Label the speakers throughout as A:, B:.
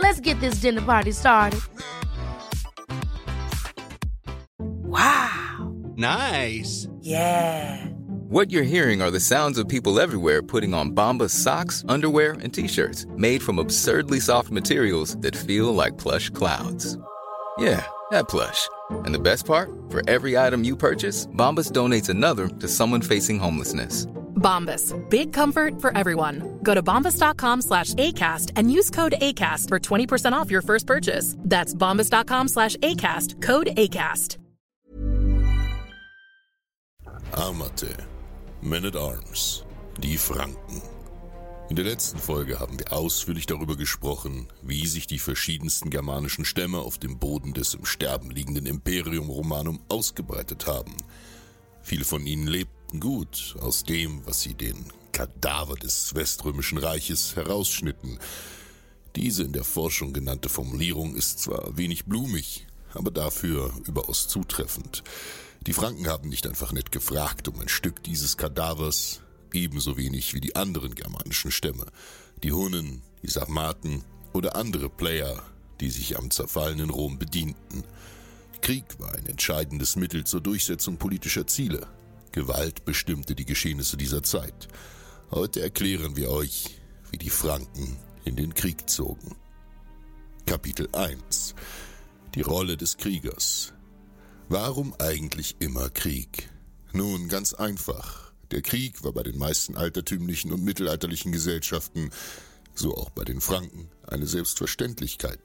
A: Let's get this dinner party started.
B: Wow.
C: Nice.
B: Yeah.
D: What you're hearing are the sounds of people everywhere putting on Bombas socks, underwear, and t-shirts made from absurdly soft materials that feel like plush clouds. Yeah, that plush. And the best part? For every item you purchase, Bombas donates another to someone facing homelessness.
E: Bombas. Big comfort for everyone. Go to bombas.com slash ACAST and use code ACAST for 20% off your first purchase. That's bombas.com slash ACAST. Code ACAST.
F: Amate. Men at Arms. Die Franken. In der letzten Folge haben wir ausführlich darüber gesprochen, wie sich die verschiedensten germanischen Stämme auf dem Boden des im Sterben liegenden Imperium Romanum ausgebreitet haben. Viele von ihnen lebten gut aus dem, was sie den Kadaver des Weströmischen Reiches herausschnitten. Diese in der Forschung genannte Formulierung ist zwar wenig blumig, aber dafür überaus zutreffend. Die Franken haben nicht einfach nett gefragt um ein Stück dieses Kadavers, ebenso wenig wie die anderen germanischen Stämme, die Hunnen, die Sarmaten oder andere Player, die sich am zerfallenen Rom bedienten. Krieg war ein entscheidendes Mittel zur Durchsetzung politischer Ziele. Gewalt bestimmte die Geschehnisse dieser Zeit. Heute erklären wir euch, wie die Franken in den Krieg zogen. Kapitel 1 Die Rolle des Kriegers Warum eigentlich immer Krieg? Nun, ganz einfach. Der Krieg war bei den meisten altertümlichen und mittelalterlichen Gesellschaften, so auch bei den Franken, eine Selbstverständlichkeit.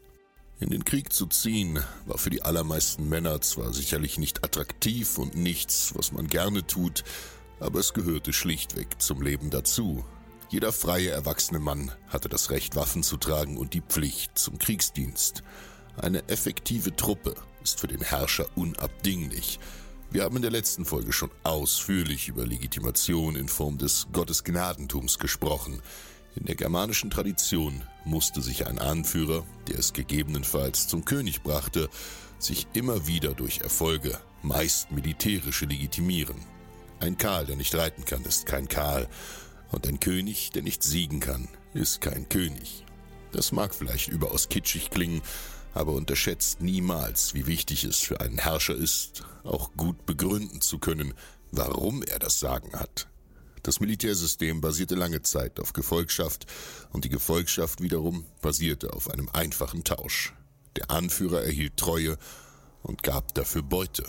F: In den Krieg zu ziehen war für die allermeisten Männer zwar sicherlich nicht attraktiv und nichts, was man gerne tut, aber es gehörte schlichtweg zum Leben dazu. Jeder freie erwachsene Mann hatte das Recht, Waffen zu tragen und die Pflicht zum Kriegsdienst. Eine effektive Truppe ist für den Herrscher unabdinglich. Wir haben in der letzten Folge schon ausführlich über Legitimation in Form des Gottesgnadentums gesprochen. In der germanischen Tradition musste sich ein Anführer, der es gegebenenfalls zum König brachte, sich immer wieder durch Erfolge, meist militärische, legitimieren. Ein Karl, der nicht reiten kann, ist kein Karl, und ein König, der nicht siegen kann, ist kein König. Das mag vielleicht überaus kitschig klingen, aber unterschätzt niemals, wie wichtig es für einen Herrscher ist, auch gut begründen zu können, warum er das Sagen hat. Das Militärsystem basierte lange Zeit auf Gefolgschaft und die Gefolgschaft wiederum basierte auf einem einfachen Tausch. Der Anführer erhielt Treue und gab dafür Beute.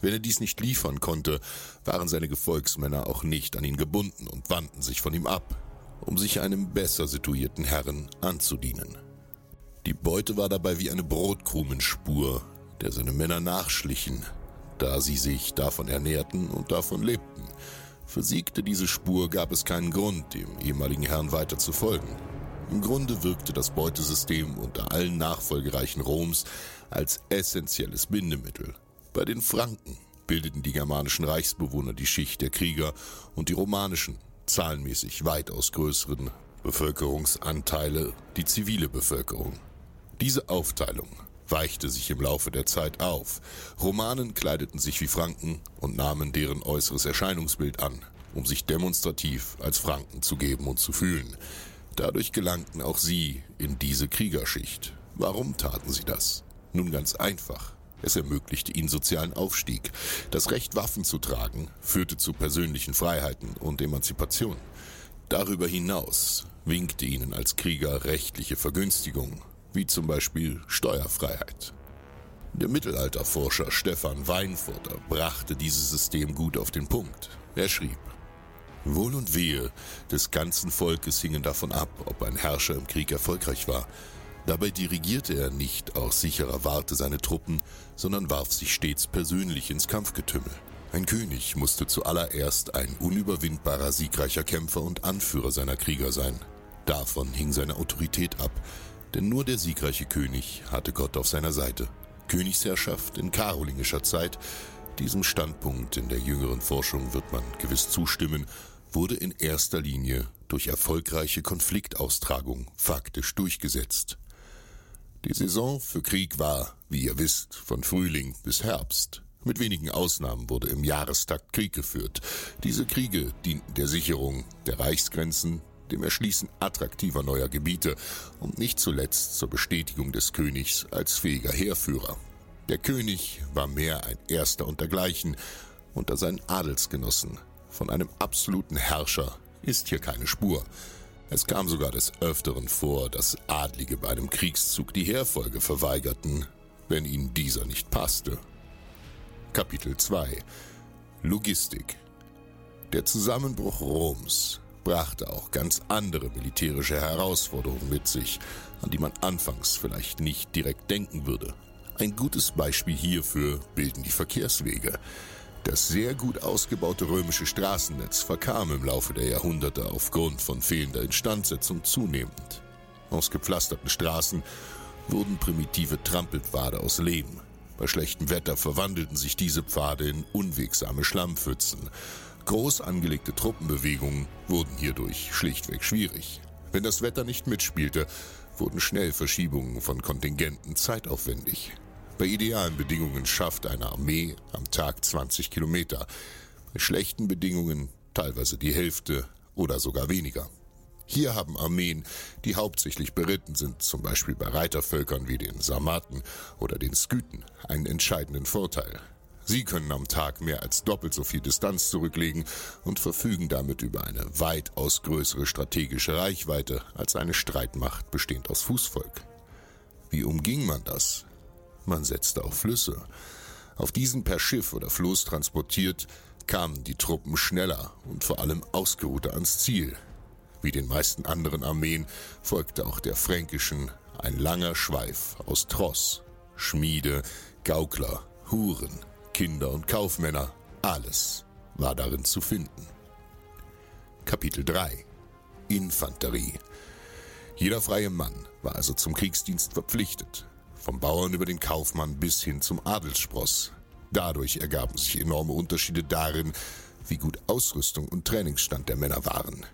F: Wenn er dies nicht liefern konnte, waren seine Gefolgsmänner auch nicht an ihn gebunden und wandten sich von ihm ab, um sich einem besser situierten Herren anzudienen. Die Beute war dabei wie eine Brotkrumenspur, der seine Männer nachschlichen, da sie sich davon ernährten und davon lebten. Versiegte diese Spur, gab es keinen Grund, dem ehemaligen Herrn weiter zu folgen. Im Grunde wirkte das Beutesystem unter allen Nachfolgereichen Roms als essentielles Bindemittel. Bei den Franken bildeten die germanischen Reichsbewohner die Schicht der Krieger und die romanischen, zahlenmäßig weitaus größeren Bevölkerungsanteile die zivile Bevölkerung. Diese Aufteilung weichte sich im Laufe der Zeit auf. Romanen kleideten sich wie Franken und nahmen deren äußeres Erscheinungsbild an, um sich demonstrativ als Franken zu geben und zu fühlen. Dadurch gelangten auch sie in diese Kriegerschicht. Warum taten sie das? Nun ganz einfach. Es ermöglichte ihnen sozialen Aufstieg. Das Recht, Waffen zu tragen, führte zu persönlichen Freiheiten und Emanzipation. Darüber hinaus winkte ihnen als Krieger rechtliche Vergünstigung wie zum Beispiel Steuerfreiheit. Der Mittelalterforscher Stefan Weinfurter brachte dieses System gut auf den Punkt. Er schrieb, Wohl und Wehe des ganzen Volkes hingen davon ab, ob ein Herrscher im Krieg erfolgreich war. Dabei dirigierte er nicht aus sicherer Warte seine Truppen, sondern warf sich stets persönlich ins Kampfgetümmel. Ein König musste zuallererst ein unüberwindbarer siegreicher Kämpfer und Anführer seiner Krieger sein. Davon hing seine Autorität ab, denn nur der siegreiche König hatte Gott auf seiner Seite. Königsherrschaft in karolingischer Zeit, diesem Standpunkt in der jüngeren Forschung wird man gewiss zustimmen, wurde in erster Linie durch erfolgreiche Konfliktaustragung faktisch durchgesetzt. Die Saison für Krieg war, wie ihr wisst, von Frühling bis Herbst. Mit wenigen Ausnahmen wurde im Jahrestakt Krieg geführt. Diese Kriege dienten der Sicherung der Reichsgrenzen, dem Erschließen attraktiver neuer Gebiete und nicht zuletzt zur Bestätigung des Königs als fähiger Heerführer. Der König war mehr ein Erster untergleichen unter seinen Adelsgenossen. Von einem absoluten Herrscher ist hier keine Spur. Es kam sogar des Öfteren vor, dass Adlige bei einem Kriegszug die Heerfolge verweigerten, wenn ihnen dieser nicht passte. Kapitel 2 Logistik Der Zusammenbruch Roms brachte auch ganz andere militärische Herausforderungen mit sich, an die man anfangs vielleicht nicht direkt denken würde. Ein gutes Beispiel hierfür bilden die Verkehrswege. Das sehr gut ausgebaute römische Straßennetz verkam im Laufe der Jahrhunderte aufgrund von fehlender Instandsetzung zunehmend. Aus gepflasterten Straßen wurden primitive Trampelpfade aus Lehm. Bei schlechtem Wetter verwandelten sich diese Pfade in unwegsame Schlammpfützen. Groß angelegte Truppenbewegungen wurden hierdurch schlichtweg schwierig. Wenn das Wetter nicht mitspielte, wurden schnell Verschiebungen von Kontingenten zeitaufwendig. Bei idealen Bedingungen schafft eine Armee am Tag 20 Kilometer. Bei schlechten Bedingungen teilweise die Hälfte oder sogar weniger. Hier haben Armeen, die hauptsächlich beritten sind, zum Beispiel bei Reitervölkern wie den Sarmaten oder den Skythen, einen entscheidenden Vorteil. Sie können am Tag mehr als doppelt so viel Distanz zurücklegen und verfügen damit über eine weitaus größere strategische Reichweite als eine Streitmacht bestehend aus Fußvolk. Wie umging man das? Man setzte auf Flüsse. Auf diesen per Schiff oder Floß transportiert, kamen die Truppen schneller und vor allem ausgeruhter ans Ziel. Wie den meisten anderen Armeen folgte auch der fränkischen ein langer Schweif aus Tross, Schmiede, Gaukler, Huren, Kinder und Kaufmänner, alles war darin zu finden. Kapitel 3 Infanterie Jeder freie Mann war also zum Kriegsdienst verpflichtet. Vom Bauern über den Kaufmann bis hin zum Adelsspross. Dadurch ergaben sich enorme Unterschiede darin, wie gut Ausrüstung und Trainingsstand der Männer waren.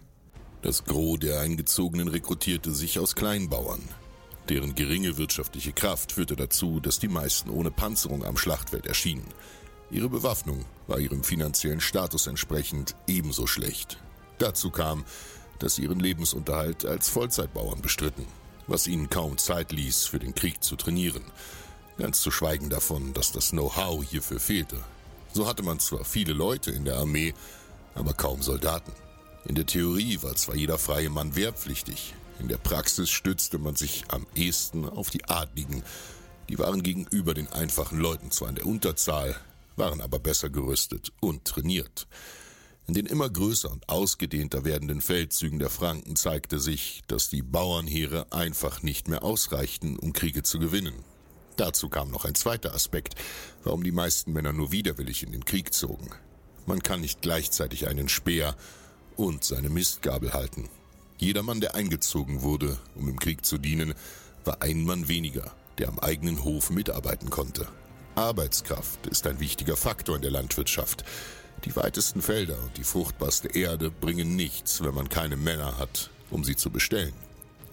F: Das Gros der Eingezogenen rekrutierte sich aus Kleinbauern. Deren geringe wirtschaftliche Kraft führte dazu, dass die meisten ohne Panzerung am Schlachtfeld erschienen. Ihre Bewaffnung war ihrem finanziellen Status entsprechend ebenso schlecht. Dazu kam, dass sie ihren Lebensunterhalt als Vollzeitbauern bestritten was ihnen kaum Zeit ließ, für den Krieg zu trainieren. Ganz zu schweigen davon, dass das Know-how hierfür fehlte. So hatte man zwar viele Leute in der Armee, aber kaum Soldaten. In der Theorie war zwar jeder freie Mann wehrpflichtig, in der Praxis stützte man sich am ehesten auf die Adligen. Die waren gegenüber den einfachen Leuten zwar in der Unterzahl, waren aber besser gerüstet und trainiert. In den immer größer und ausgedehnter werdenden Feldzügen der Franken zeigte sich, dass die Bauernheere einfach nicht mehr ausreichten, um Kriege zu gewinnen. Dazu kam noch ein zweiter Aspekt, warum die meisten Männer nur widerwillig in den Krieg zogen. Man kann nicht gleichzeitig einen Speer und seine Mistgabel halten. Jeder Mann, der eingezogen wurde, um im Krieg zu dienen, war ein Mann weniger, der am eigenen Hof mitarbeiten konnte. Arbeitskraft ist ein wichtiger Faktor in der Landwirtschaft. Die weitesten Felder und die fruchtbarste Erde bringen nichts, wenn man keine Männer hat, um sie zu bestellen.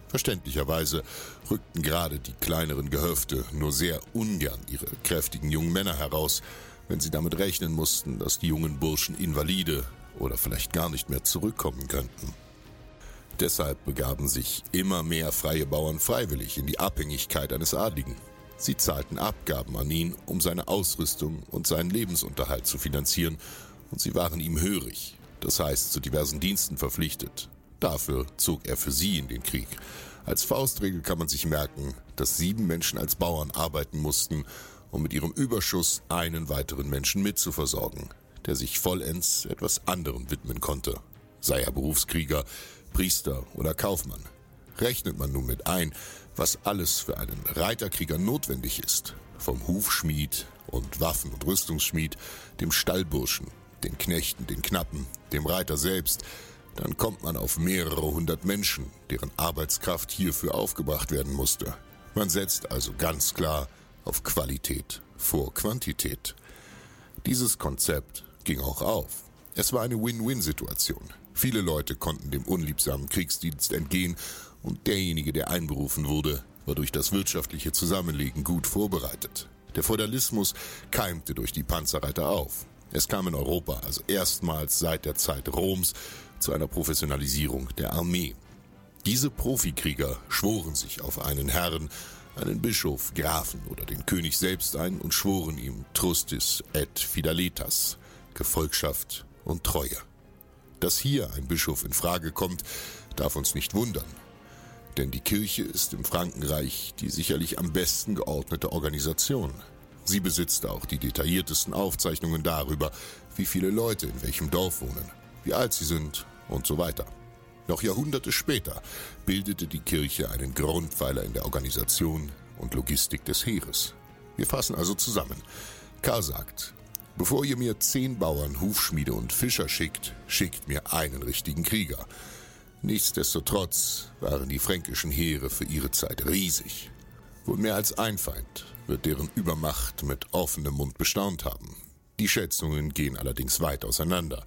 F: Verständlicherweise rückten gerade die kleineren Gehöfte nur sehr ungern ihre kräftigen jungen Männer heraus, wenn sie damit rechnen mussten, dass die jungen Burschen Invalide oder vielleicht gar nicht mehr zurückkommen könnten. Deshalb begaben sich immer mehr freie Bauern freiwillig in die Abhängigkeit eines Adligen. Sie zahlten Abgaben an ihn, um seine Ausrüstung und seinen Lebensunterhalt zu finanzieren und sie waren ihm hörig, das heißt zu diversen Diensten verpflichtet. Dafür zog er für sie in den Krieg. Als Faustregel kann man sich merken, dass sieben Menschen als Bauern arbeiten mussten, um mit ihrem Überschuss einen weiteren Menschen mitzuversorgen, der sich vollends etwas anderem widmen konnte, sei er Berufskrieger, Priester oder Kaufmann. Rechnet man nun mit ein, was alles für einen Reiterkrieger notwendig ist, vom Hufschmied und Waffen- und Rüstungsschmied, dem Stallburschen, den Knechten, den Knappen, dem Reiter selbst, dann kommt man auf mehrere hundert Menschen, deren Arbeitskraft hierfür aufgebracht werden musste. Man setzt also ganz klar auf Qualität vor Quantität. Dieses Konzept ging auch auf. Es war eine Win-Win-Situation. Viele Leute konnten dem unliebsamen Kriegsdienst entgehen und derjenige, der einberufen wurde, war durch das wirtschaftliche Zusammenlegen gut vorbereitet. Der Feudalismus keimte durch die Panzerreiter auf. Es kam in Europa also erstmals seit der Zeit Roms zu einer Professionalisierung der Armee. Diese Profikrieger schworen sich auf einen Herrn, einen Bischof, Grafen oder den König selbst ein und schworen ihm Trustis et Fidelitas, Gefolgschaft und Treue. Dass hier ein Bischof in Frage kommt, darf uns nicht wundern. Denn die Kirche ist im Frankenreich die sicherlich am besten geordnete Organisation. Sie besitzt auch die detailliertesten Aufzeichnungen darüber, wie viele Leute in welchem Dorf wohnen, wie alt sie sind und so weiter. Noch Jahrhunderte später bildete die Kirche einen Grundpfeiler in der Organisation und Logistik des Heeres. Wir fassen also zusammen. Karl sagt, bevor ihr mir zehn Bauern, Hufschmiede und Fischer schickt, schickt mir einen richtigen Krieger. Nichtsdestotrotz waren die fränkischen Heere für ihre Zeit riesig. Wohl mehr als ein Feind wird deren Übermacht mit offenem Mund bestaunt haben. Die Schätzungen gehen allerdings weit auseinander.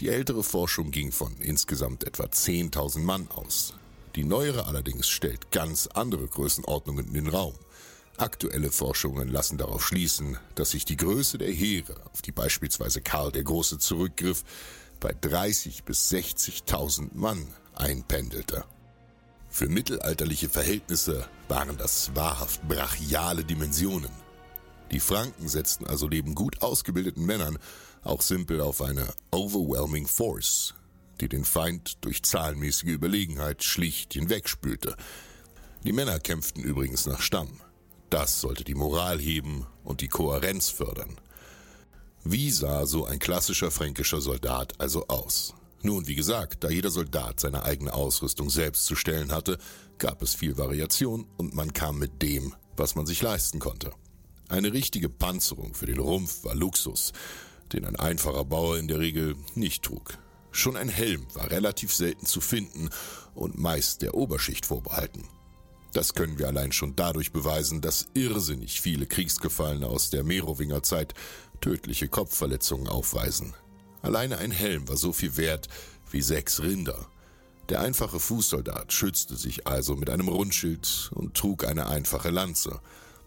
F: Die ältere Forschung ging von insgesamt etwa 10.000 Mann aus. Die neuere allerdings stellt ganz andere Größenordnungen in den Raum. Aktuelle Forschungen lassen darauf schließen, dass sich die Größe der Heere, auf die beispielsweise Karl der Große zurückgriff, bei 30 bis 60.000 Mann einpendelte. Für mittelalterliche Verhältnisse waren das wahrhaft brachiale Dimensionen. Die Franken setzten also neben gut ausgebildeten Männern auch simpel auf eine overwhelming force, die den Feind durch zahlenmäßige Überlegenheit schlicht hinwegspülte. Die Männer kämpften übrigens nach Stamm. Das sollte die Moral heben und die Kohärenz fördern. Wie sah so ein klassischer fränkischer Soldat also aus? Nun, wie gesagt, da jeder Soldat seine eigene Ausrüstung selbst zu stellen hatte, gab es viel Variation und man kam mit dem, was man sich leisten konnte. Eine richtige Panzerung für den Rumpf war Luxus, den ein einfacher Bauer in der Regel nicht trug. Schon ein Helm war relativ selten zu finden und meist der Oberschicht vorbehalten. Das können wir allein schon dadurch beweisen, dass irrsinnig viele Kriegsgefallene aus der Merowingerzeit tödliche Kopfverletzungen aufweisen. Alleine ein Helm war so viel wert wie sechs Rinder. Der einfache Fußsoldat schützte sich also mit einem Rundschild und trug eine einfache Lanze.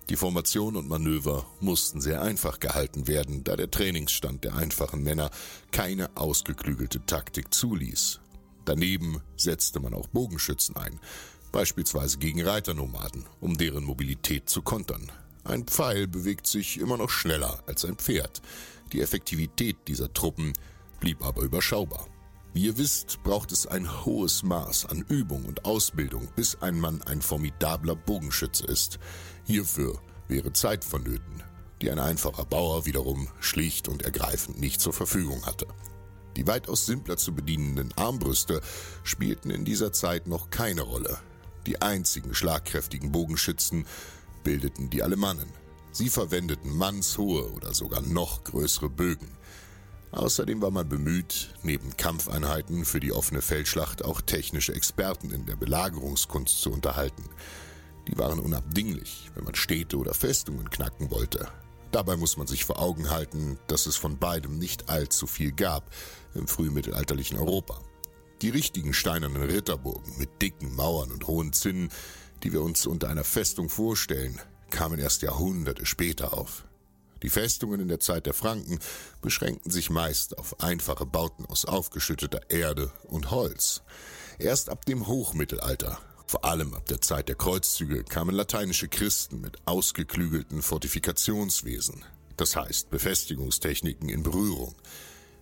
F: Die Formation und Manöver mussten sehr einfach gehalten werden, da der Trainingsstand der einfachen Männer keine ausgeklügelte Taktik zuließ. Daneben setzte man auch Bogenschützen ein, beispielsweise gegen Reiternomaden, um deren Mobilität zu kontern. Ein Pfeil bewegt sich immer noch schneller als ein Pferd. Die Effektivität dieser Truppen blieb aber überschaubar. Wie ihr wisst, braucht es ein hohes Maß an Übung und Ausbildung, bis ein Mann ein formidabler Bogenschütze ist. Hierfür wäre Zeit vonnöten, die ein einfacher Bauer wiederum schlicht und ergreifend nicht zur Verfügung hatte. Die weitaus simpler zu bedienenden Armbrüste spielten in dieser Zeit noch keine Rolle. Die einzigen schlagkräftigen Bogenschützen bildeten die Alemannen. Sie verwendeten mannshohe oder sogar noch größere Bögen. Außerdem war man bemüht, neben Kampfeinheiten für die offene Feldschlacht auch technische Experten in der Belagerungskunst zu unterhalten. Die waren unabdinglich, wenn man Städte oder Festungen knacken wollte. Dabei muss man sich vor Augen halten, dass es von beidem nicht allzu viel gab im frühmittelalterlichen Europa. Die richtigen steinernen Ritterburgen mit dicken Mauern und hohen Zinnen, die wir uns unter einer Festung vorstellen, kamen erst Jahrhunderte später auf. Die Festungen in der Zeit der Franken beschränkten sich meist auf einfache Bauten aus aufgeschütteter Erde und Holz. Erst ab dem Hochmittelalter, vor allem ab der Zeit der Kreuzzüge, kamen lateinische Christen mit ausgeklügelten Fortifikationswesen, das heißt Befestigungstechniken in Berührung.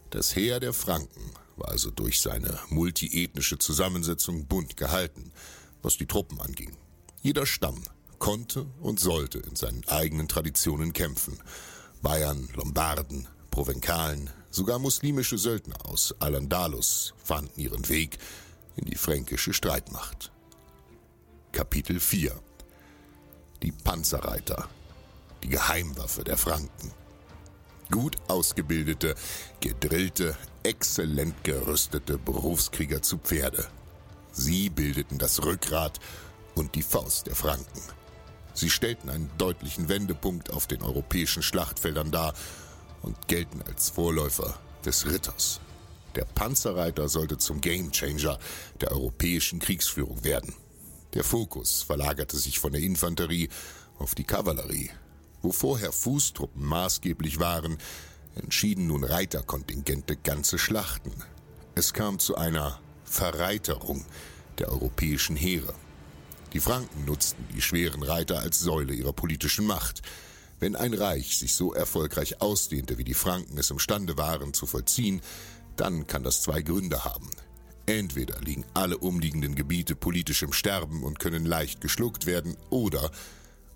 F: Das Heer der Franken also durch seine multiethnische Zusammensetzung bunt gehalten, was die Truppen anging. Jeder Stamm konnte und sollte in seinen eigenen Traditionen kämpfen. Bayern, Lombarden, Provenkalen, sogar muslimische Söldner aus Al-Andalus fanden ihren Weg in die fränkische Streitmacht. Kapitel 4 Die Panzerreiter, die Geheimwaffe der Franken. Gut ausgebildete, gedrillte, exzellent gerüstete Berufskrieger zu Pferde. Sie bildeten das Rückgrat und die Faust der Franken. Sie stellten einen deutlichen Wendepunkt auf den europäischen Schlachtfeldern dar und gelten als Vorläufer des Ritters. Der Panzerreiter sollte zum Gamechanger der europäischen Kriegsführung werden. Der Fokus verlagerte sich von der Infanterie auf die Kavallerie. Wo vorher Fußtruppen maßgeblich waren, entschieden nun Reiterkontingente ganze Schlachten. Es kam zu einer Verreiterung der europäischen Heere. Die Franken nutzten die schweren Reiter als Säule ihrer politischen Macht. Wenn ein Reich sich so erfolgreich ausdehnte, wie die Franken es imstande waren zu vollziehen, dann kann das zwei Gründe haben. Entweder liegen alle umliegenden Gebiete politisch im Sterben und können leicht geschluckt werden, oder,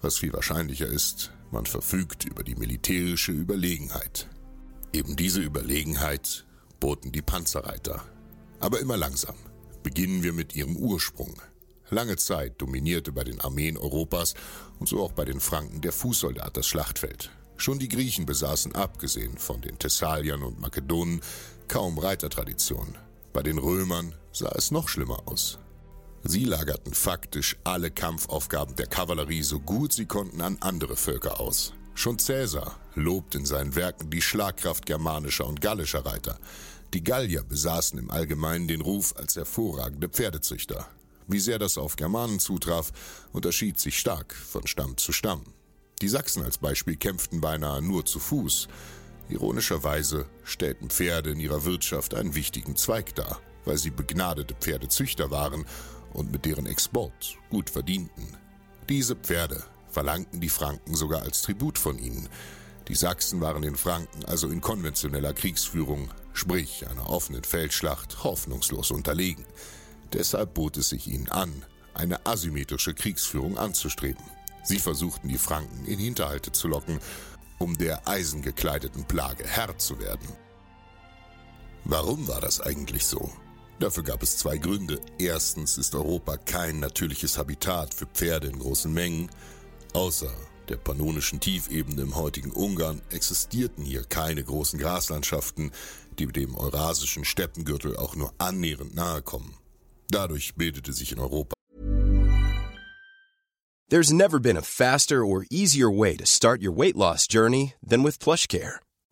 F: was viel wahrscheinlicher ist, man verfügt über die militärische Überlegenheit. Eben diese Überlegenheit boten die Panzerreiter. Aber immer langsam. Beginnen wir mit ihrem Ursprung. Lange Zeit dominierte bei den Armeen Europas und so auch bei den Franken der Fußsoldat das Schlachtfeld. Schon die Griechen besaßen, abgesehen von den Thessaliern und Makedonen, kaum Reitertradition. Bei den Römern sah es noch schlimmer aus. Sie lagerten faktisch alle Kampfaufgaben der Kavallerie so gut sie konnten an andere Völker aus. Schon Cäsar lobt in seinen Werken die Schlagkraft germanischer und gallischer Reiter. Die Gallier besaßen im Allgemeinen den Ruf als hervorragende Pferdezüchter. Wie sehr das auf Germanen zutraf, unterschied sich stark von Stamm zu Stamm. Die Sachsen als Beispiel kämpften beinahe nur zu Fuß. Ironischerweise stellten Pferde in ihrer Wirtschaft einen wichtigen Zweig dar, weil sie begnadete Pferdezüchter waren und mit deren Export gut verdienten. Diese Pferde verlangten die Franken sogar als Tribut von ihnen. Die Sachsen waren den Franken also in konventioneller Kriegsführung, sprich einer offenen Feldschlacht, hoffnungslos unterlegen. Deshalb bot es sich ihnen an, eine asymmetrische Kriegsführung anzustreben. Sie versuchten die Franken in Hinterhalte zu locken, um der eisengekleideten Plage Herr zu werden. Warum war das eigentlich so? Dafür gab es zwei Gründe. Erstens ist Europa kein natürliches Habitat für Pferde in großen Mengen. Außer der pannonischen Tiefebene im heutigen Ungarn existierten hier keine großen Graslandschaften, die dem eurasischen Steppengürtel auch nur annähernd nahe kommen. Dadurch bildete sich in Europa
B: There's never been a faster or easier way to start your weight loss journey than with PlushCare.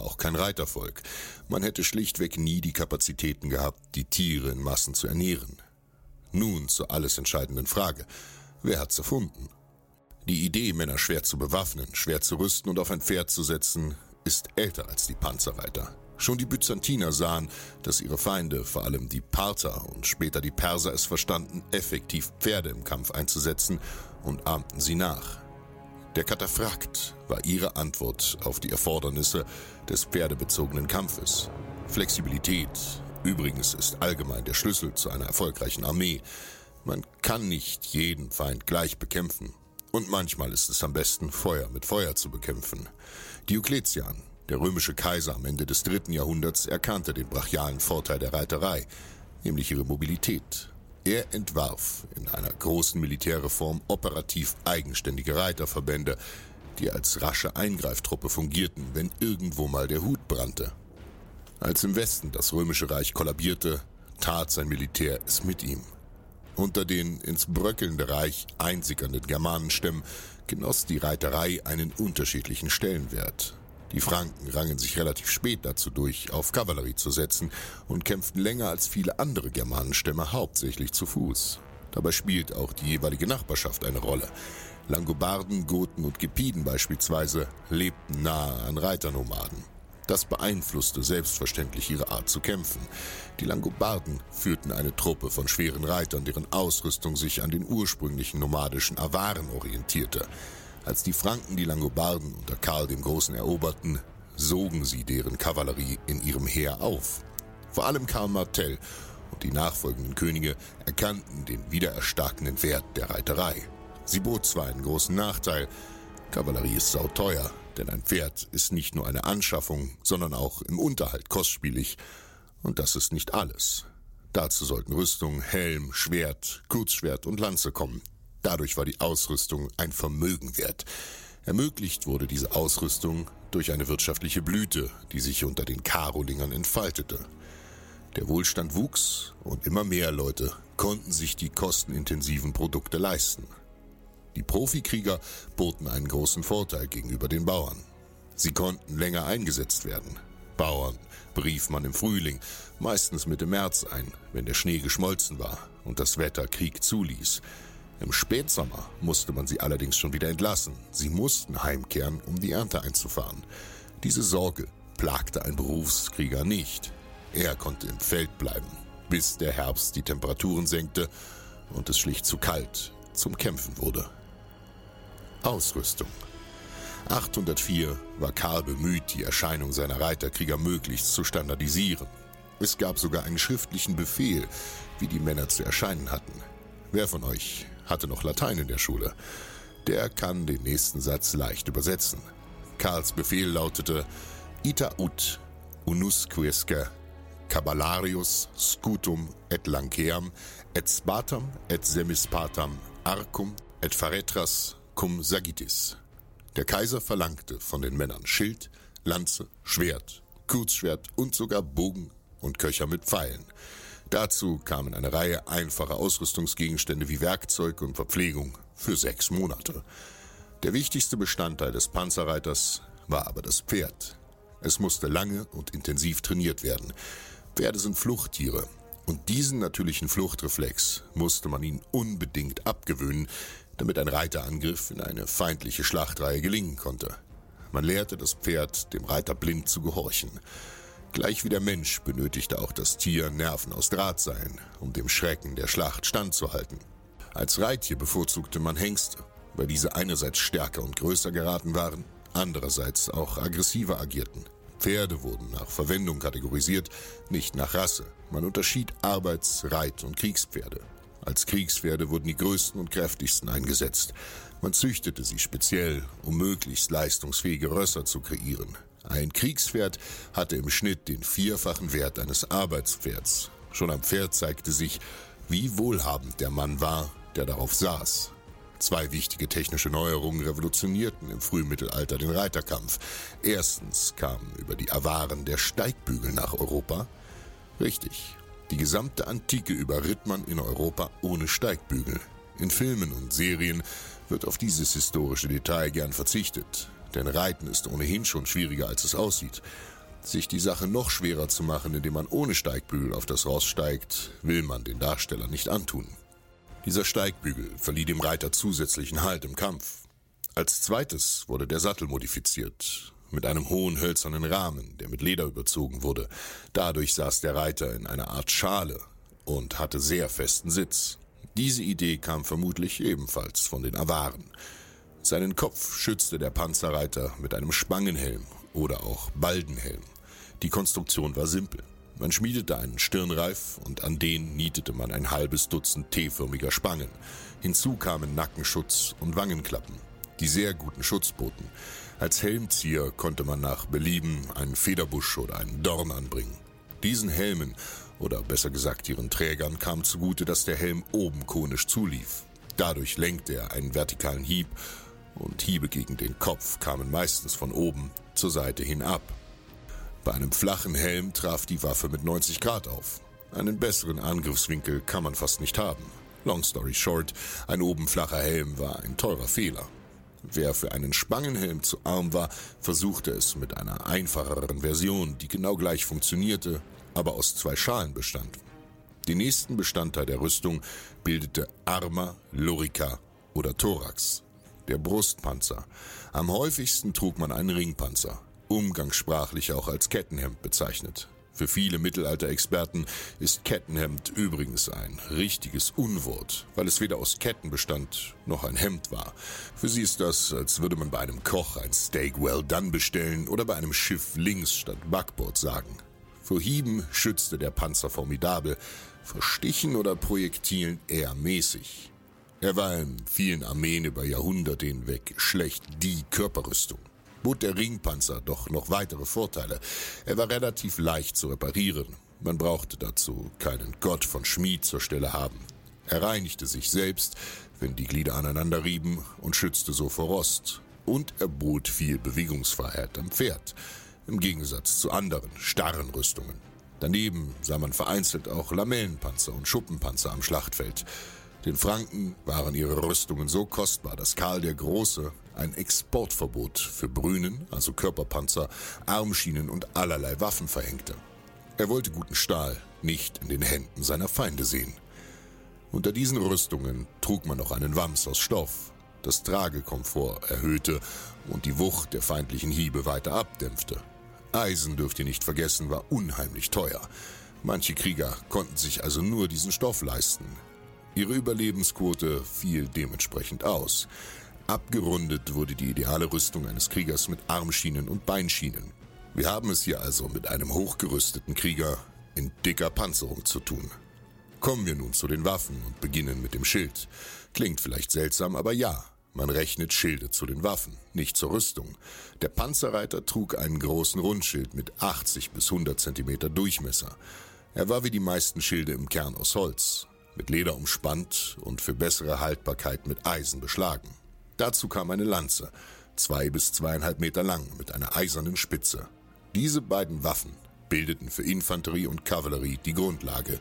F: auch kein Reitervolk. Man hätte schlichtweg nie die Kapazitäten gehabt, die Tiere in Massen zu ernähren. Nun zur alles entscheidenden Frage. Wer hat's erfunden? Die Idee, Männer schwer zu bewaffnen, schwer zu rüsten und auf ein Pferd zu setzen, ist älter als die Panzerreiter. Schon die Byzantiner sahen, dass ihre Feinde, vor allem die Parther und später die Perser, es verstanden, effektiv Pferde im Kampf einzusetzen und ahmten sie nach. Der Kataphrakt war ihre Antwort auf die Erfordernisse des pferdebezogenen Kampfes. Flexibilität, übrigens, ist allgemein der Schlüssel zu einer erfolgreichen Armee. Man kann nicht jeden Feind gleich bekämpfen. Und manchmal ist es am besten, Feuer mit Feuer zu bekämpfen. Diokletian, der römische Kaiser am Ende des dritten Jahrhunderts, erkannte den brachialen Vorteil der Reiterei, nämlich ihre Mobilität. Er entwarf in einer großen Militärreform operativ eigenständige Reiterverbände, die als rasche Eingreiftruppe fungierten, wenn irgendwo mal der Hut brannte. Als im Westen das römische Reich kollabierte, tat sein Militär es mit ihm. Unter den ins bröckelnde Reich einsickernden Germanenstämmen genoss die Reiterei einen unterschiedlichen Stellenwert. Die Franken rangen sich relativ spät dazu durch, auf Kavallerie zu setzen und kämpften länger als viele andere Germanenstämme hauptsächlich zu Fuß. Dabei spielt auch die jeweilige Nachbarschaft eine Rolle. Langobarden, Goten und Gepiden beispielsweise lebten nahe an Reiternomaden. Das beeinflusste selbstverständlich ihre Art zu kämpfen. Die Langobarden führten eine Truppe von schweren Reitern, deren Ausrüstung sich an den ursprünglichen nomadischen Awaren orientierte. Als die Franken die Langobarden unter Karl dem Großen eroberten, sogen sie deren Kavallerie in ihrem Heer auf. Vor allem Karl Martell und die nachfolgenden Könige erkannten den wiedererstarkenden Wert der Reiterei. Sie bot zwar einen großen Nachteil, Kavallerie ist sauteuer, denn ein Pferd ist nicht nur eine Anschaffung, sondern auch im Unterhalt kostspielig. Und das ist nicht alles. Dazu sollten Rüstung, Helm, Schwert, Kurzschwert und Lanze kommen. Dadurch war die Ausrüstung ein Vermögen wert. Ermöglicht wurde diese Ausrüstung durch eine wirtschaftliche Blüte, die sich unter den Karolingern entfaltete. Der Wohlstand wuchs und immer mehr Leute konnten sich die kostenintensiven Produkte leisten. Die Profikrieger boten einen großen Vorteil gegenüber den Bauern. Sie konnten länger eingesetzt werden. Bauern berief man im Frühling, meistens Mitte März ein, wenn der Schnee geschmolzen war und das Wetter Krieg zuließ. Im Spätsommer musste man sie allerdings schon wieder entlassen. Sie mussten heimkehren, um die Ernte einzufahren. Diese Sorge plagte ein Berufskrieger nicht. Er konnte im Feld bleiben, bis der Herbst die Temperaturen senkte und es schlicht zu kalt zum Kämpfen wurde. Ausrüstung. 804 war Karl bemüht, die Erscheinung seiner Reiterkrieger möglichst zu standardisieren. Es gab sogar einen schriftlichen Befehl, wie die Männer zu erscheinen hatten. Wer von euch hatte noch Latein in der Schule? Der kann den nächsten Satz leicht übersetzen. Karls Befehl lautete Ita ut unusquisque caballarius scutum et lanceam et spatam et semispatam arcum et faretras cum sagitis. Der Kaiser verlangte von den Männern Schild, Lanze, Schwert, Kurzschwert und sogar Bogen und Köcher mit Pfeilen. Dazu kamen eine Reihe einfacher Ausrüstungsgegenstände wie Werkzeug und Verpflegung für sechs Monate. Der wichtigste Bestandteil des Panzerreiters war aber das Pferd. Es musste lange und intensiv trainiert werden. Pferde sind Fluchttiere und diesen natürlichen Fluchtreflex musste man ihnen unbedingt abgewöhnen, damit ein Reiterangriff in eine feindliche Schlachtreihe gelingen konnte. Man lehrte das Pferd, dem Reiter blind zu gehorchen. Gleich wie der Mensch benötigte auch das Tier Nerven aus Drahtseilen, um dem Schrecken der Schlacht standzuhalten. Als Reittier bevorzugte man Hengste, weil diese einerseits stärker und größer geraten waren, andererseits auch aggressiver agierten. Pferde wurden nach Verwendung kategorisiert, nicht nach Rasse. Man unterschied Arbeits-, Reit- und Kriegspferde. Als Kriegspferde wurden die größten und kräftigsten eingesetzt. Man züchtete sie speziell, um möglichst leistungsfähige Rösser zu kreieren. Ein Kriegspferd hatte im Schnitt den vierfachen Wert eines Arbeitspferds. Schon am Pferd zeigte sich, wie wohlhabend der Mann war, der darauf saß. Zwei wichtige technische Neuerungen revolutionierten im Frühmittelalter den Reiterkampf. Erstens kam über die Awaren der Steigbügel nach Europa. Richtig, die gesamte Antike überritt man in Europa ohne Steigbügel. In Filmen und Serien wird auf dieses historische Detail gern verzichtet, denn Reiten ist ohnehin schon schwieriger, als es aussieht. Sich die Sache noch schwerer zu machen, indem man ohne Steigbügel auf das Ross steigt, will man den Darsteller nicht antun. Dieser Steigbügel verlieh dem Reiter zusätzlichen Halt im Kampf. Als zweites wurde der Sattel modifiziert mit einem hohen hölzernen Rahmen, der mit Leder überzogen wurde. Dadurch saß der Reiter in einer Art Schale und hatte sehr festen Sitz. Diese Idee kam vermutlich ebenfalls von den Awaren. Seinen Kopf schützte der Panzerreiter mit einem Spangenhelm oder auch Baldenhelm. Die Konstruktion war simpel. Man schmiedete einen Stirnreif und an den nietete man ein halbes Dutzend T-förmiger Spangen. Hinzu kamen Nackenschutz und Wangenklappen, die sehr guten Schutz boten. Als Helmzieher konnte man nach Belieben einen Federbusch oder einen Dorn anbringen. Diesen Helmen, oder besser gesagt ihren Trägern, kam zugute, dass der Helm oben konisch zulief. Dadurch lenkte er einen vertikalen Hieb und Hiebe gegen den Kopf kamen meistens von oben zur Seite hin ab. Bei einem flachen Helm traf die Waffe mit 90 Grad auf. Einen besseren Angriffswinkel kann man fast nicht haben. Long story short, ein oben flacher Helm war ein teurer Fehler. Wer für einen Spangenhelm zu arm war, versuchte es mit einer einfacheren Version, die genau gleich funktionierte, aber aus zwei Schalen bestand. Den nächsten Bestandteil der Rüstung bildete Arma, Lorica oder Thorax, der Brustpanzer. Am häufigsten trug man einen Ringpanzer, umgangssprachlich auch als Kettenhemd bezeichnet. Für viele Mittelalterexperten ist Kettenhemd übrigens ein richtiges Unwort, weil es weder aus Ketten bestand noch ein Hemd war. Für sie ist das, als würde man bei einem Koch ein Steak well done bestellen oder bei einem Schiff links statt Backbord sagen. Vor Hieben schützte der Panzer formidabel, vor Stichen oder Projektilen eher mäßig. Er war in vielen Armeen über Jahrhunderte hinweg schlecht die Körperrüstung bot der Ringpanzer doch noch weitere Vorteile. Er war relativ leicht zu reparieren. Man brauchte dazu keinen Gott von Schmied zur Stelle haben. Er reinigte sich selbst, wenn die Glieder aneinander rieben und schützte so vor Rost. Und er bot viel Bewegungsfreiheit am Pferd, im Gegensatz zu anderen starren Rüstungen. Daneben sah man vereinzelt auch Lamellenpanzer und Schuppenpanzer am Schlachtfeld. Den Franken waren ihre Rüstungen so kostbar, dass Karl der Große ein Exportverbot für Brünen, also Körperpanzer, Armschienen und allerlei Waffen verhängte. Er wollte guten Stahl nicht in den Händen seiner Feinde sehen. Unter diesen Rüstungen trug man noch einen Wams aus Stoff, das Tragekomfort erhöhte und die Wucht der feindlichen Hiebe weiter abdämpfte. Eisen, dürft ihr nicht vergessen, war unheimlich teuer. Manche Krieger konnten sich also nur diesen Stoff leisten, Ihre Überlebensquote fiel dementsprechend aus. Abgerundet wurde die ideale Rüstung eines Kriegers mit Armschienen und Beinschienen. Wir haben es hier also mit einem hochgerüsteten Krieger in dicker Panzerung zu tun. Kommen wir nun zu den Waffen und beginnen mit dem Schild. Klingt vielleicht seltsam, aber ja, man rechnet Schilde zu den Waffen, nicht zur Rüstung. Der Panzerreiter trug einen großen Rundschild mit 80 bis 100 Zentimeter Durchmesser. Er war wie die meisten Schilde im Kern aus Holz mit Leder umspannt und für bessere Haltbarkeit mit Eisen beschlagen. Dazu kam eine Lanze, zwei bis zweieinhalb Meter lang, mit einer eisernen Spitze. Diese beiden Waffen bildeten für Infanterie und Kavallerie die Grundlage.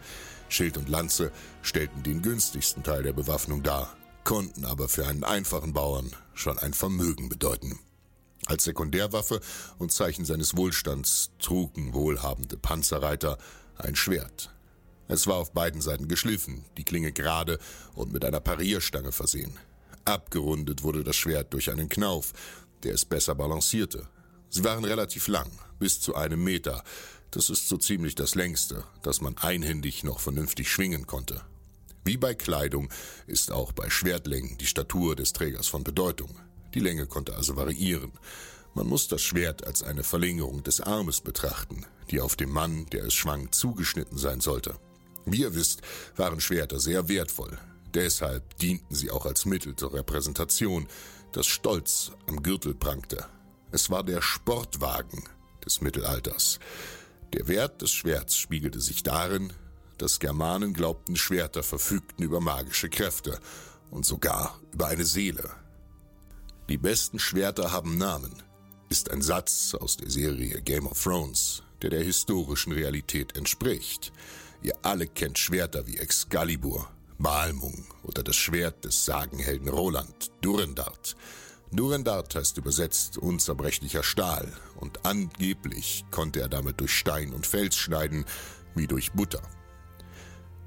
F: Schild und Lanze stellten den günstigsten Teil der Bewaffnung dar, konnten aber für einen einfachen Bauern schon ein Vermögen bedeuten. Als Sekundärwaffe und Zeichen seines Wohlstands trugen wohlhabende Panzerreiter ein Schwert, es war auf beiden Seiten geschliffen, die Klinge gerade und mit einer Parierstange versehen. Abgerundet wurde das Schwert durch einen Knauf, der es besser balancierte. Sie waren relativ lang, bis zu einem Meter. Das ist so ziemlich das längste, das man einhändig noch vernünftig schwingen konnte. Wie bei Kleidung ist auch bei Schwertlängen die Statur des Trägers von Bedeutung. Die Länge konnte also variieren. Man muss das Schwert als eine Verlängerung des Armes betrachten, die auf dem Mann, der es schwang, zugeschnitten sein sollte. Wie ihr wisst, waren Schwerter sehr wertvoll. Deshalb dienten sie auch als Mittel zur Repräsentation, das Stolz am Gürtel prangte. Es war der Sportwagen des Mittelalters. Der Wert des Schwerts spiegelte sich darin, dass Germanen glaubten, Schwerter verfügten über magische Kräfte und sogar über eine Seele. Die besten Schwerter haben Namen, ist ein Satz aus der Serie Game of Thrones, der der historischen Realität entspricht. Ihr alle kennt Schwerter wie Excalibur, Balmung oder das Schwert des Sagenhelden Roland, Durendart. Durendart heißt übersetzt unzerbrechlicher Stahl und angeblich konnte er damit durch Stein und Fels schneiden wie durch Butter.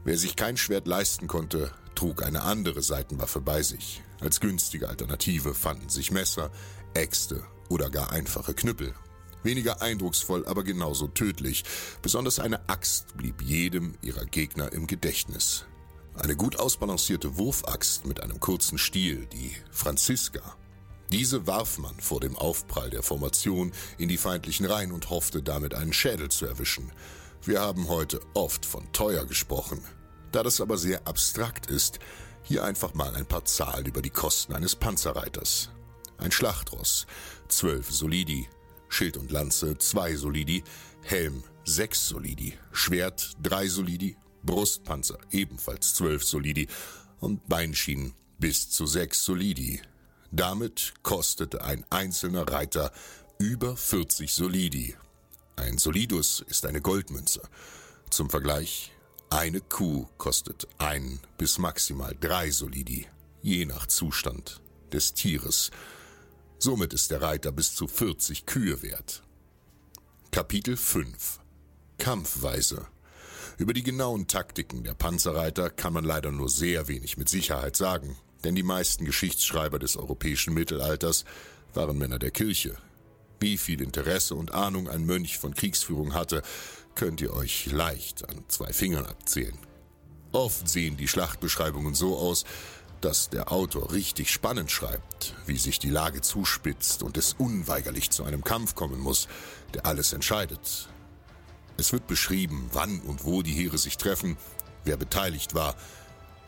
F: Wer sich kein Schwert leisten konnte, trug eine andere Seitenwaffe bei sich. Als günstige Alternative fanden sich Messer, Äxte oder gar einfache Knüppel Weniger eindrucksvoll, aber genauso tödlich. Besonders eine Axt blieb jedem ihrer Gegner im Gedächtnis. Eine gut ausbalancierte Wurfaxt mit einem kurzen Stiel, die Franziska. Diese warf man vor dem Aufprall der Formation in die feindlichen Reihen und hoffte damit einen Schädel zu erwischen. Wir haben heute oft von teuer gesprochen. Da das aber sehr abstrakt ist, hier einfach mal ein paar Zahlen über die Kosten eines Panzerreiters. Ein Schlachtross, zwölf Solidi, Schild und Lanze 2 Solidi, Helm 6 Solidi, Schwert 3 Solidi, Brustpanzer ebenfalls 12 Solidi und Beinschienen bis zu 6 Solidi. Damit kostete ein einzelner Reiter über 40 Solidi. Ein Solidus ist eine Goldmünze. Zum Vergleich, eine Kuh kostet ein bis maximal drei Solidi, je nach Zustand des Tieres. Somit ist der Reiter bis zu 40 Kühe wert. Kapitel 5 Kampfweise Über die genauen Taktiken der Panzerreiter kann man leider nur sehr wenig mit Sicherheit sagen, denn die meisten Geschichtsschreiber des europäischen Mittelalters waren Männer der Kirche. Wie viel Interesse und Ahnung ein Mönch von Kriegsführung hatte, könnt ihr euch leicht an zwei Fingern abzählen. Oft sehen die Schlachtbeschreibungen so aus, dass der Autor richtig spannend schreibt, wie sich die Lage zuspitzt und es unweigerlich zu einem Kampf kommen muss, der alles entscheidet. Es wird beschrieben, wann und wo die Heere sich treffen, wer beteiligt war.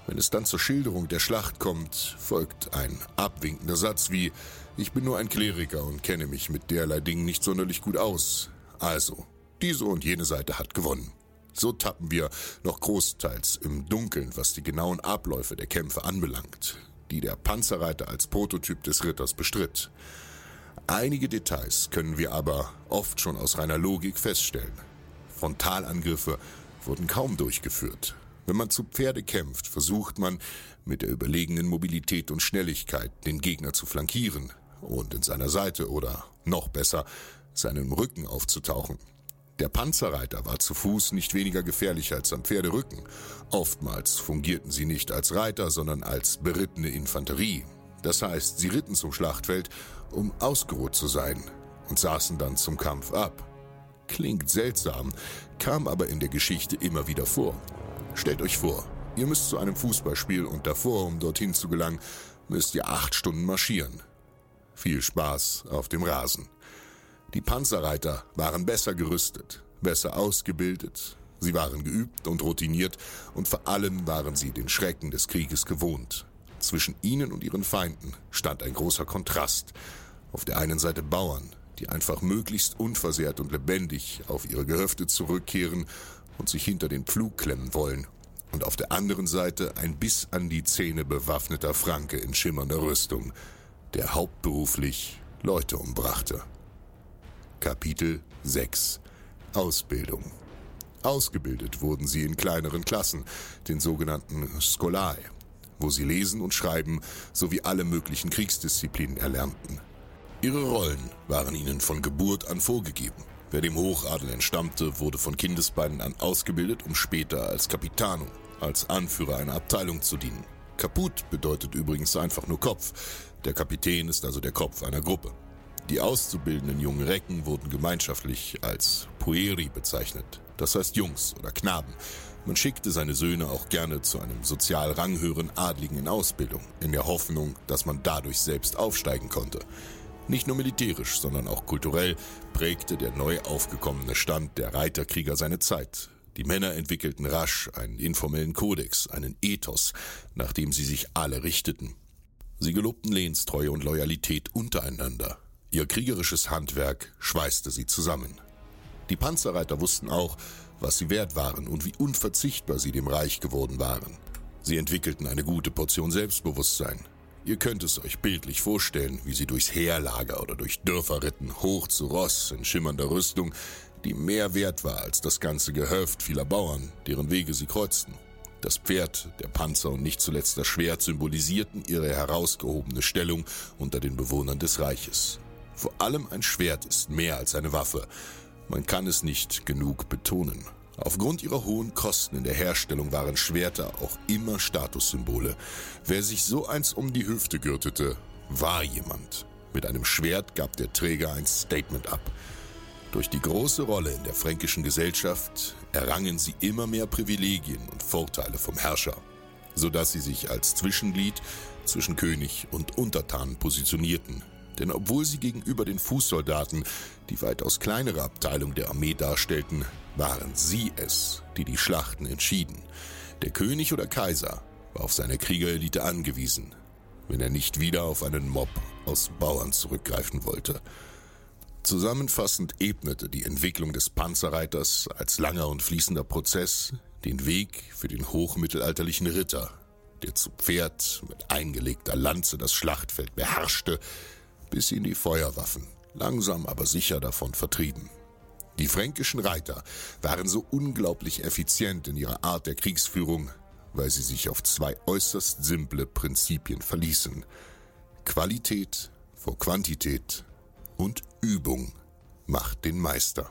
F: Wenn es dann zur Schilderung der Schlacht kommt, folgt ein abwinkender Satz wie Ich bin nur ein Kleriker und kenne mich mit derlei Dingen nicht sonderlich gut aus. Also, diese und jene Seite hat gewonnen. So tappen wir noch großteils im Dunkeln, was die genauen Abläufe der Kämpfe anbelangt, die der Panzerreiter als Prototyp des Ritters bestritt. Einige Details können wir aber oft schon aus reiner Logik feststellen. Frontalangriffe wurden kaum durchgeführt. Wenn man zu Pferde kämpft, versucht man mit der überlegenen Mobilität und Schnelligkeit den Gegner zu flankieren und in seiner Seite oder noch besser seinem Rücken aufzutauchen. Der Panzerreiter war zu Fuß nicht weniger gefährlich als am Pferderücken. Oftmals fungierten sie nicht als Reiter, sondern als berittene Infanterie. Das heißt, sie ritten zum Schlachtfeld, um ausgeruht zu sein und saßen dann zum Kampf ab. Klingt seltsam, kam aber in der Geschichte immer wieder vor. Stellt euch vor, ihr müsst zu einem Fußballspiel und davor, um dorthin zu gelangen, müsst ihr acht Stunden marschieren. Viel Spaß auf dem Rasen. Die Panzerreiter waren besser gerüstet, besser ausgebildet, sie waren geübt und routiniert und vor allem waren sie den Schrecken des Krieges gewohnt. Zwischen ihnen und ihren Feinden stand ein großer Kontrast. Auf der einen Seite Bauern, die einfach möglichst unversehrt und lebendig auf ihre Gehöfte zurückkehren und sich hinter den Pflug klemmen wollen. Und auf der anderen Seite ein bis an die Zähne bewaffneter Franke in schimmernder Rüstung, der hauptberuflich Leute umbrachte. Kapitel 6 Ausbildung Ausgebildet wurden sie in kleineren Klassen, den sogenannten Skolae, wo sie lesen und schreiben sowie alle möglichen Kriegsdisziplinen erlernten. Ihre Rollen waren ihnen von Geburt an vorgegeben. Wer dem Hochadel entstammte, wurde von Kindesbeinen an ausgebildet, um später als Capitano, als Anführer einer Abteilung zu dienen. Kaput bedeutet übrigens einfach nur Kopf. Der Kapitän ist also der Kopf einer Gruppe. Die auszubildenden jungen Recken wurden gemeinschaftlich als Pueri bezeichnet, das heißt Jungs oder Knaben. Man schickte seine Söhne auch gerne zu einem sozial ranghöheren Adligen in Ausbildung, in der Hoffnung, dass man dadurch selbst aufsteigen konnte. Nicht nur militärisch, sondern auch kulturell prägte der neu aufgekommene Stand der Reiterkrieger seine Zeit. Die Männer entwickelten rasch einen informellen Kodex, einen Ethos, nach dem sie sich alle richteten. Sie gelobten Lehnstreue und Loyalität untereinander, Ihr kriegerisches Handwerk schweißte sie zusammen. Die Panzerreiter wussten auch, was sie wert waren und wie unverzichtbar sie dem Reich geworden waren. Sie entwickelten eine gute Portion Selbstbewusstsein. Ihr könnt es euch bildlich vorstellen, wie sie durchs Heerlager oder durch Dörfer ritten, hoch zu Ross in schimmernder Rüstung, die mehr wert war als das ganze Gehöft vieler Bauern, deren Wege sie kreuzten. Das Pferd, der Panzer und nicht zuletzt das Schwert symbolisierten ihre herausgehobene Stellung unter den Bewohnern des Reiches. Vor allem ein Schwert ist mehr als eine Waffe. Man kann es nicht genug betonen. Aufgrund ihrer hohen Kosten in der Herstellung waren Schwerter auch immer Statussymbole. Wer sich so eins um die Hüfte gürtete, war jemand. Mit einem Schwert gab der Träger ein Statement ab. Durch die große Rolle in der fränkischen Gesellschaft errangen sie immer mehr Privilegien und Vorteile vom Herrscher, sodass sie sich als Zwischenglied zwischen König und Untertanen positionierten, denn obwohl sie gegenüber den Fußsoldaten die weitaus kleinere Abteilung der Armee darstellten, waren sie es, die die Schlachten entschieden. Der König oder Kaiser war auf seine Kriegerelite angewiesen, wenn er nicht wieder auf einen Mob aus Bauern zurückgreifen wollte. Zusammenfassend ebnete die Entwicklung des Panzerreiters als langer und fließender Prozess den Weg für den hochmittelalterlichen Ritter, der zu Pferd mit eingelegter Lanze das Schlachtfeld beherrschte, bis ihn die Feuerwaffen langsam aber sicher davon vertrieben. Die fränkischen Reiter waren so unglaublich effizient in ihrer Art der Kriegsführung, weil sie sich auf zwei äußerst simple Prinzipien verließen. Qualität vor Quantität und Übung macht den Meister.